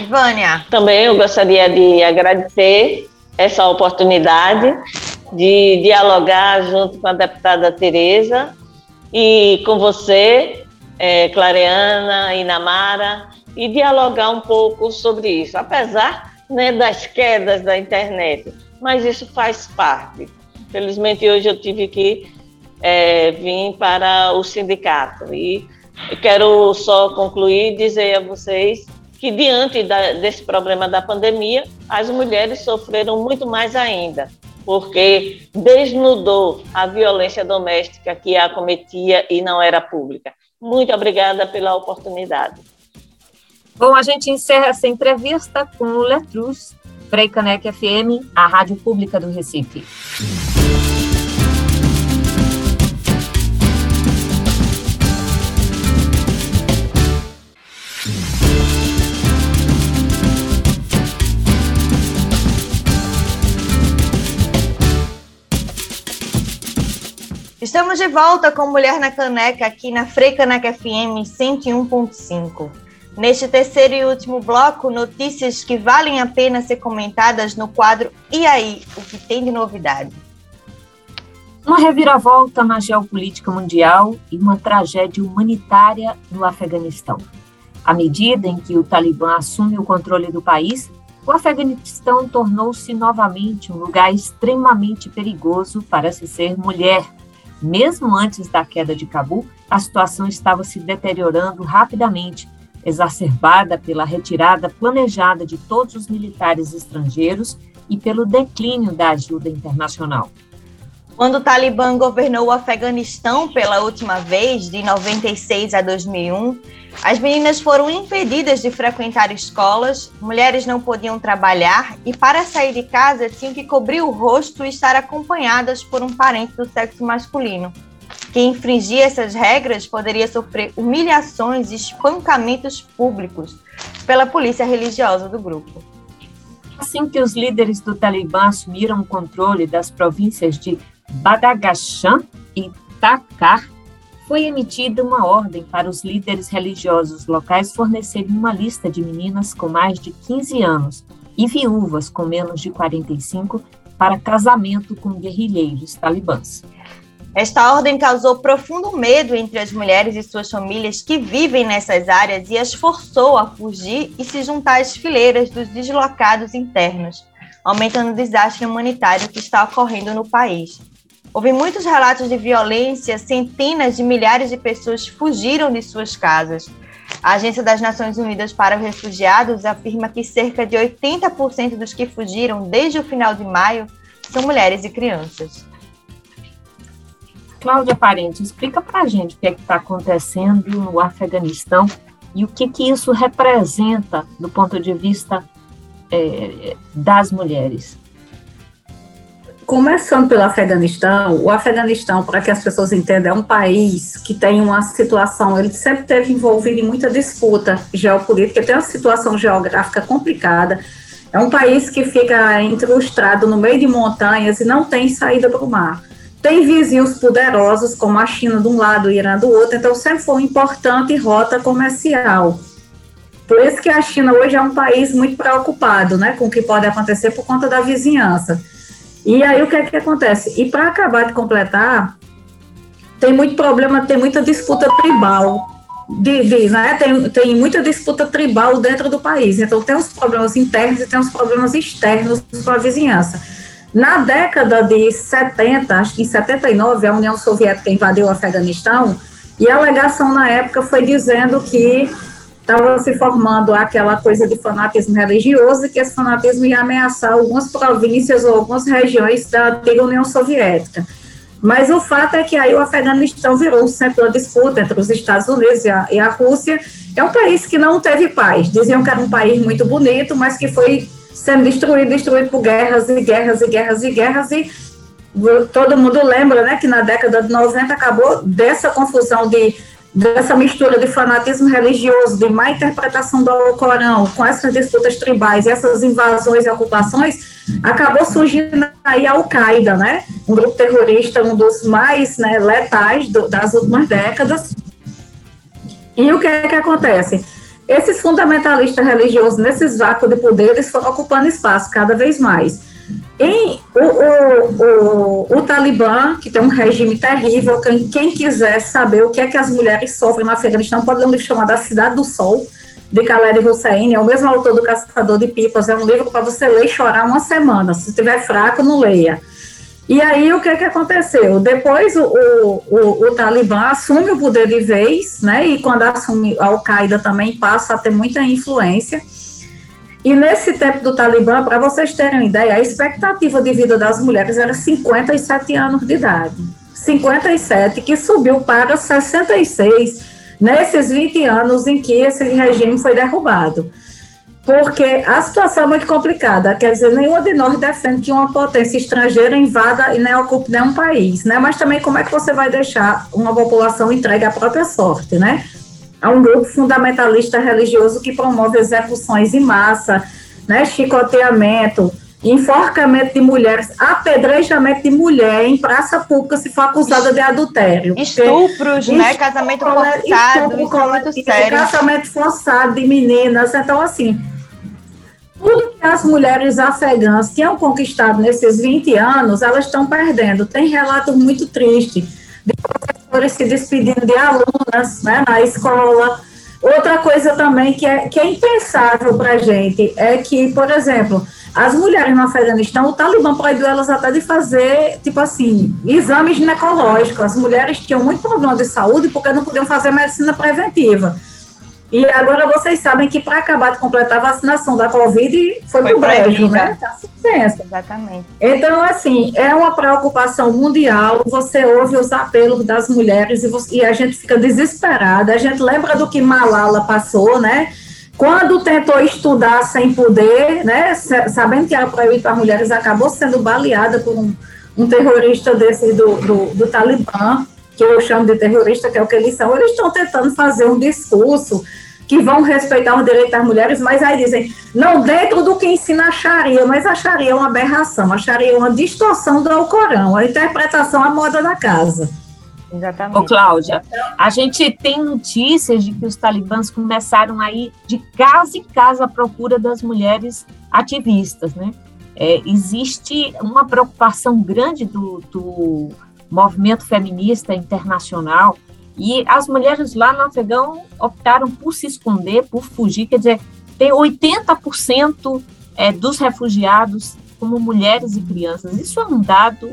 Vânia. Também eu gostaria de agradecer essa oportunidade de dialogar junto com a deputada Tereza e com você, é, Clareana, Inamara, e dialogar um pouco sobre isso, apesar né, das quedas da internet, mas isso faz parte. Felizmente hoje eu tive que é, vir para o sindicato e quero só concluir dizer a vocês que diante da, desse problema da pandemia, as mulheres sofreram muito mais ainda, porque desnudou a violência doméstica que a acometia e não era pública. Muito obrigada pela oportunidade. Bom, a gente encerra essa entrevista com o Letruz, Freicanec FM, a rádio pública do Recife. Estamos de volta com Mulher na Caneca aqui na Freicaneca FM 101.5. Neste terceiro e último bloco, notícias que valem a pena ser comentadas no quadro E aí, o que tem de novidade? Uma reviravolta na geopolítica mundial e uma tragédia humanitária no Afeganistão. À medida em que o Talibã assume o controle do país, o Afeganistão tornou-se novamente um lugar extremamente perigoso para se ser mulher mesmo antes da queda de Cabu, a situação estava se deteriorando rapidamente, exacerbada pela retirada planejada de todos os militares estrangeiros e pelo declínio da ajuda internacional. Quando o Talibã governou o Afeganistão pela última vez, de 96 a 2001, as meninas foram impedidas de frequentar escolas, mulheres não podiam trabalhar e, para sair de casa, tinham que cobrir o rosto e estar acompanhadas por um parente do sexo masculino. Quem infringia essas regras poderia sofrer humilhações e espancamentos públicos pela polícia religiosa do grupo. Assim que os líderes do Talibã assumiram o controle das províncias de Badagashan e Takar, foi emitida uma ordem para os líderes religiosos locais fornecerem uma lista de meninas com mais de 15 anos e viúvas com menos de 45 para casamento com guerrilheiros talibãs. Esta ordem causou profundo medo entre as mulheres e suas famílias que vivem nessas áreas e as forçou a fugir e se juntar às fileiras dos deslocados internos, aumentando o desastre humanitário que está ocorrendo no país. Houve muitos relatos de violência, centenas de milhares de pessoas fugiram de suas casas. A Agência das Nações Unidas para os Refugiados afirma que cerca de 80% dos que fugiram desde o final de maio são mulheres e crianças. Cláudia Parente, explica para a gente o que é está acontecendo no Afeganistão e o que, que isso representa do ponto de vista é, das mulheres. Começando pelo Afeganistão, o Afeganistão, para que as pessoas entendam, é um país que tem uma situação, ele sempre teve envolvido em muita disputa geopolítica, tem uma situação geográfica complicada. É um país que fica incrustado no meio de montanhas e não tem saída para o mar. Tem vizinhos poderosos, como a China de um lado e o Irã do outro, então sempre foi uma importante rota comercial. Por isso que a China hoje é um país muito preocupado né, com o que pode acontecer por conta da vizinhança. E aí o que é que acontece? E para acabar de completar, tem muito problema, tem muita disputa tribal. De, de, né? tem, tem muita disputa tribal dentro do país. Então tem os problemas internos e tem os problemas externos com a vizinhança. Na década de 70, acho que em 79, a União Soviética invadiu o Afeganistão e a alegação na época foi dizendo que estava se formando aquela coisa de fanatismo religioso e que esse fanatismo ia ameaçar algumas províncias ou algumas regiões da antiga União Soviética. Mas o fato é que aí o Afeganistão virou o centro da disputa entre os Estados Unidos e a, e a Rússia. É um país que não teve paz. Diziam que era um país muito bonito, mas que foi sendo destruído, destruído por guerras e guerras e guerras e guerras. E todo mundo lembra né, que na década de 90 acabou dessa confusão de dessa mistura de fanatismo religioso, de má interpretação do Corão, com essas disputas tribais, essas invasões e ocupações, acabou surgindo aí a Al-Qaeda, né? Um grupo terrorista, um dos mais né, letais do, das últimas décadas. E o que é que acontece? Esses fundamentalistas religiosos, nesses vácuos de poder, eles foram ocupando espaço cada vez mais. Em, o, o, o, o, Talibã, que tem um regime terrível, quem, quem, quiser saber o que é que as mulheres sofrem no Afeganistão, pode ler um livro chamado A Cidade do Sol, de Khaled Hussein, é o mesmo autor do Caçador de Pipas, é um livro para você ler e chorar uma semana, se estiver fraco, não leia. E aí, o que, é que aconteceu? Depois, o, o, o, Talibã assume o poder de vez, né, e quando assume a Al-Qaeda também passa a ter muita influência, e nesse tempo do Talibã, para vocês terem uma ideia, a expectativa de vida das mulheres era 57 anos de idade. 57, que subiu para 66 nesses 20 anos em que esse regime foi derrubado. Porque a situação é muito complicada, quer dizer, nenhuma de nós defende que uma potência estrangeira invada e nem ocupe nenhum país, né? Mas também como é que você vai deixar uma população entregue à própria sorte, né? É um grupo fundamentalista religioso que promove execuções em massa, né, chicoteamento, enforcamento de mulheres, apedrejamento de mulher em praça pública se for acusada de adultério. Estupros, né, casamento forçado, estupro, coletivo, casamento forçado de meninas, então assim, tudo que as mulheres afegãs tinham conquistado nesses 20 anos, elas estão perdendo. Tem relatos muito tristes de professores se despedindo de alunas né, na escola. Outra coisa também que é, que é impensável para a gente é que, por exemplo, as mulheres no Afeganistão, o Talibã proibiu elas até de fazer, tipo assim, exames ginecológicos. As mulheres tinham muito problema de saúde porque não podiam fazer medicina preventiva. E agora vocês sabem que para acabar de completar a vacinação da Covid foi, foi pro brejo, né? Tá suspensa. Exatamente. Então, assim, é uma preocupação mundial. Você ouve os apelos das mulheres e, você, e a gente fica desesperada. A gente lembra do que Malala passou, né? Quando tentou estudar sem poder, né? Sabendo que era proibido para mulheres, acabou sendo baleada por um, um terrorista desse do, do, do Talibã que eu chamo de terrorista, que é o que eles são, eles estão tentando fazer um discurso que vão respeitar os direitos das mulheres, mas aí dizem, não dentro do que ensina a Sharia, mas a Sharia é uma aberração, a Sharia é uma distorção do Alcorão, a interpretação à moda da casa. Exatamente. Ô, Cláudia, a gente tem notícias de que os talibãs começaram a ir de casa em casa à procura das mulheres ativistas, né? É, existe uma preocupação grande do, do movimento feminista internacional, e as mulheres lá no Afegão optaram por se esconder, por fugir, quer dizer, tem 80% é, dos refugiados como mulheres e crianças. Isso é um dado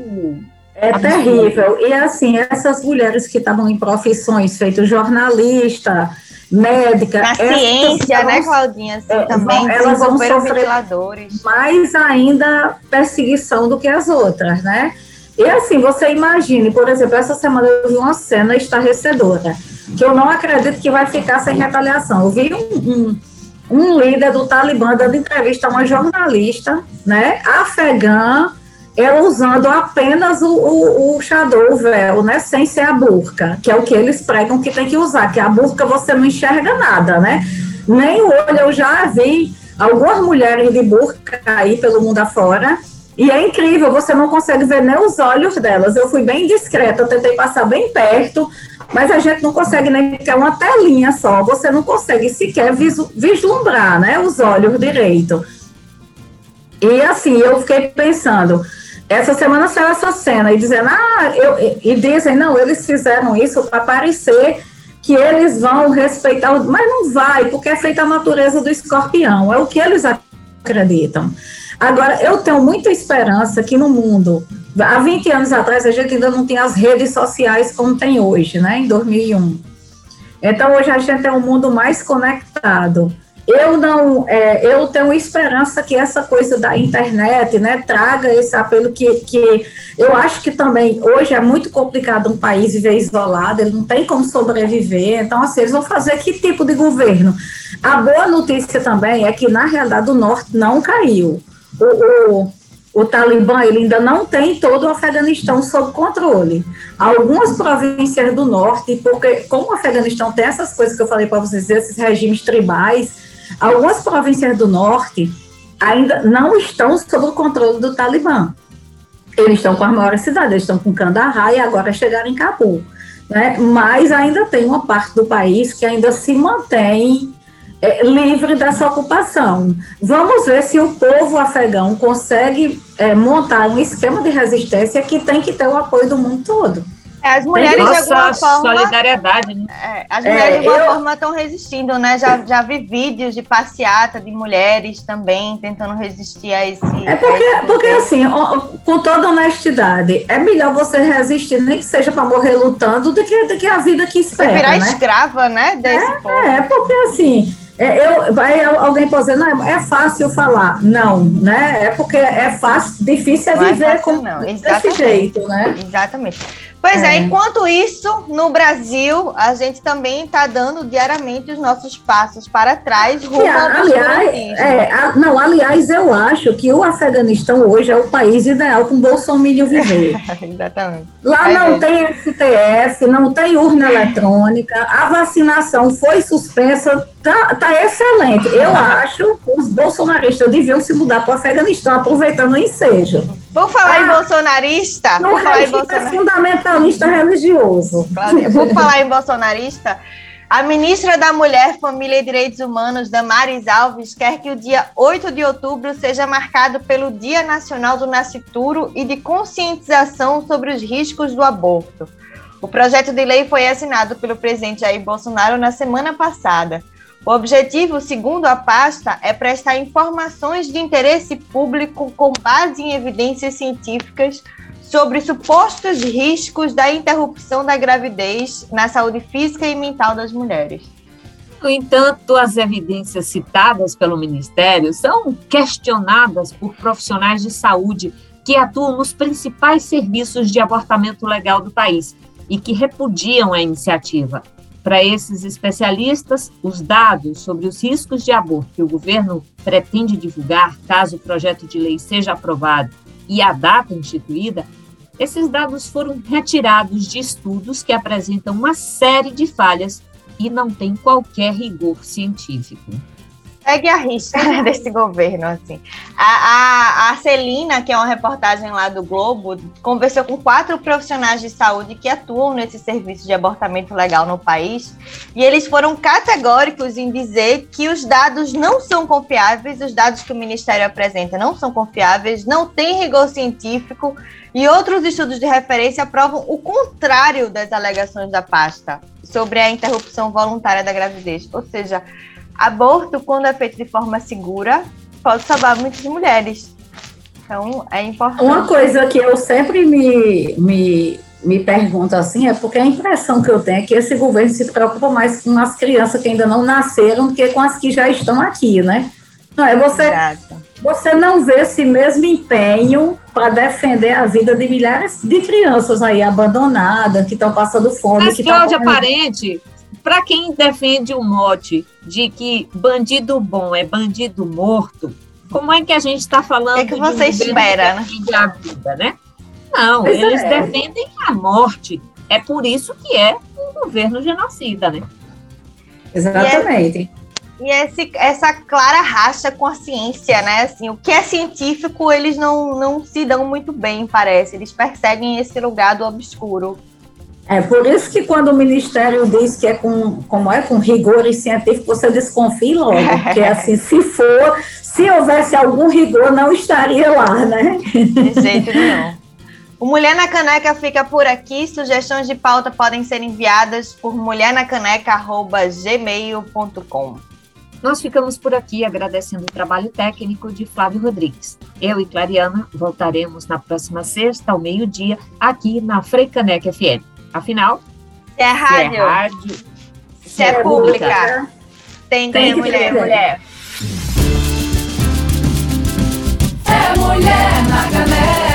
é absurdo. terrível. E assim, essas mulheres que estavam em profissões feitas jornalista, médica. Na ciência, né, Claudinha? Assim, é, também elas vão sofrer mais ainda perseguição do que as outras, né? E assim, você imagine, por exemplo, essa semana eu vi uma cena estarrecedora, que eu não acredito que vai ficar sem retaliação. Eu vi um, um, um líder do Talibã dando entrevista a uma jornalista, né, afegã, ela usando apenas o, o, o xador, o véu, né, sem ser a burca, que é o que eles pregam que tem que usar, que a burca você não enxerga nada, né, nem o olho, eu já vi algumas mulheres de burca aí pelo mundo afora, e é incrível, você não consegue ver nem os olhos delas. Eu fui bem discreta, eu tentei passar bem perto, mas a gente não consegue nem porque é uma telinha só. Você não consegue sequer vislumbrar, né, os olhos direito. E assim, eu fiquei pensando, essa semana saiu essa cena e dizendo, ah, eu, e dizem, não, eles fizeram isso para parecer que eles vão respeitar, mas não vai, porque é feita a natureza do escorpião, é o que eles acreditam. Agora, eu tenho muita esperança que no mundo, há 20 anos atrás, a gente ainda não tinha as redes sociais como tem hoje, né, em 2001. Então, hoje a gente tem um mundo mais conectado. Eu não, é, eu tenho esperança que essa coisa da internet, né, traga esse apelo que, que eu acho que também hoje é muito complicado um país viver isolado, ele não tem como sobreviver. Então, assim, eles vão fazer que tipo de governo? A boa notícia também é que na realidade o norte não caiu o, o, o Talibã ele ainda não tem todo o Afeganistão sob controle. Algumas províncias do norte, porque como o Afeganistão tem essas coisas que eu falei para vocês, esses regimes tribais, algumas províncias do norte ainda não estão sob o controle do Talibã. Eles estão com as maiores cidades, eles estão com Kandahar e agora chegaram em Cabul. Né? Mas ainda tem uma parte do país que ainda se mantém é, livre dessa ocupação. Vamos ver se o povo afegão consegue é, montar um esquema de resistência que tem que ter o apoio do mundo todo. É, as mulheres Nossa, de alguma forma. solidariedade, né? É, as mulheres É, de alguma eu- forma estão resistindo, né? Já, já vi vídeos de passeata de mulheres também tentando resistir a esse. É porque, esse porque assim, com toda honestidade, é melhor você resistir, nem que seja para morrer lutando, do que, do que a vida que Você espera, virar né? escrava, né? Desse povo. É, porque assim, é, eu, vai alguém pode dizer, não, é fácil falar. Não, né? É porque é fácil, difícil é Não é viver fácil, com, não, desse jeito, né? Exatamente. Pois é. É. enquanto isso, no Brasil, a gente também está dando diariamente os nossos passos para trás rumo ao aliás, é, a- não, aliás, eu acho que o Afeganistão hoje é o país ideal um Bolsonaro viver. Exatamente. Lá É não mesmo. tem STF, não tem urna eletrônica, a vacinação foi suspensa, tá, tá excelente. Eu acho que os bolsonaristas deviam se mudar para o Afeganistão, aproveitando o ensejo. Vou falar em Ah, bolsonarista. No Vou falar em regime bolsonarista. fundamentalista religioso. Claro, Vou falar em bolsonarista. A ministra da Mulher, Família e Direitos Humanos, Damares Alves, quer que o dia 8 de outubro seja marcado pelo Dia Nacional do Nascituro e de conscientização sobre os riscos do aborto. O projeto de lei foi assinado pelo presidente Jair Bolsonaro na semana passada. O objetivo, segundo a pasta, é prestar informações de interesse público com base em evidências científicas sobre supostos riscos da interrupção da gravidez na saúde física e mental das mulheres. No entanto, as evidências citadas pelo Ministério são questionadas por profissionais de saúde que atuam nos principais serviços de abortamento legal do país e que repudiam a iniciativa. Para esses especialistas, os dados sobre os riscos de aborto que o governo pretende divulgar, caso o projeto de lei seja aprovado e a data instituída, esses dados foram retirados de estudos que apresentam uma série de falhas e não têm qualquer rigor científico. Segue a risca desse governo, assim. A, a, a Celina, que é uma reportagem lá do Globo, conversou com quatro profissionais de saúde que atuam nesse serviço de abortamento legal no país, e eles foram categóricos em dizer que os dados não são confiáveis, os dados que o Ministério apresenta não são confiáveis, não tem rigor científico, e outros estudos de referência provam o contrário das alegações da pasta sobre a interrupção voluntária da gravidez. Ou seja, aborto, quando é feito de forma segura, pode salvar muitas mulheres. Então, é importante. Uma coisa que eu sempre me, me, me pergunto assim é porque a impressão que eu tenho é que esse governo se preocupa mais com as crianças que ainda não nasceram do que com as que já estão aqui, né? Não é você, Exato. você não vê esse mesmo empenho para defender a vida de milhares de crianças aí abandonadas, que estão passando fome. Mas, que Cláudia morrendo. Parente, para quem defende o mote de que bandido bom é bandido morto, como é que a gente está falando O que que de você um espera, que né? a vida, né? Não, Pois eles é. defendem a morte. É por isso que é um governo genocida, né? Exatamente. E esse, essa clara racha com a ciência, né? Assim, o que é científico, eles não, não se dão muito bem, parece. Eles perseguem esse lugar do obscuro. É por isso que quando o Ministério diz que é com, como é, com rigor e científico, você desconfie logo, porque assim, se for, se houvesse algum rigor, não estaria lá, né? De jeito nenhum. O Mulher na Caneca fica por aqui. Sugestões de pauta podem ser enviadas por mulhernacaneca.gmail.com. Nós ficamos por aqui agradecendo o trabalho técnico de Flávio Rodrigues. Eu e Clariana voltaremos na próxima sexta, ao meio-dia, aqui na Freicaneca FM. Afinal, se é, é rádio, se é, rádio, se se é, é pública, pública, tem, tem que mulher, mulher. mulher. É mulher na galera.